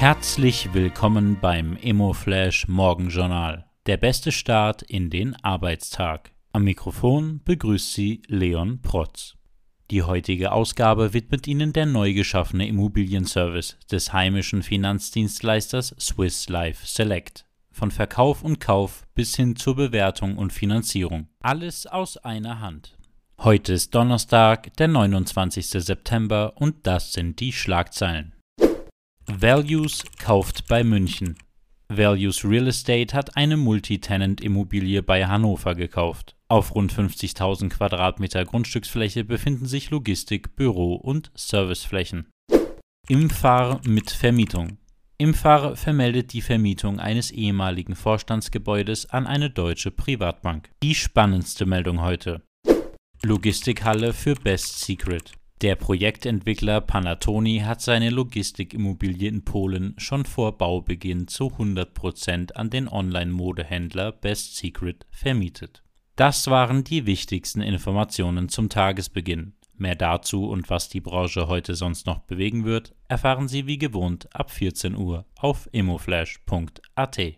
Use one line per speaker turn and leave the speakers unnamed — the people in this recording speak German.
Herzlich willkommen beim Immoflash Morgenjournal. Der beste Start in den Arbeitstag. Am Mikrofon begrüßt Sie Leon Protz. Die heutige Ausgabe widmet Ihnen der neu geschaffene Immobilienservice des heimischen Finanzdienstleisters Swiss Life Select. Von Verkauf und Kauf bis hin zur Bewertung und Finanzierung. Alles aus einer Hand. Heute ist Donnerstag, der 29. September und das sind die Schlagzeilen. Values kauft bei München. Values Real Estate hat eine Multitenant-Immobilie bei Hannover gekauft. Auf rund 50.000 Quadratmeter Grundstücksfläche befinden sich Logistik, Büro und Serviceflächen. Imfahr mit Vermietung. Imfahr vermeldet die Vermietung eines ehemaligen Vorstandsgebäudes an eine deutsche Privatbank. Die spannendste Meldung heute. Logistikhalle für Best Secret. Der Projektentwickler Panatoni hat seine Logistikimmobilie in Polen schon vor Baubeginn zu 100% an den Online-Modehändler Best Secret vermietet. Das waren die wichtigsten Informationen zum Tagesbeginn. Mehr dazu und was die Branche heute sonst noch bewegen wird, erfahren Sie wie gewohnt ab 14 Uhr auf immoflash.at.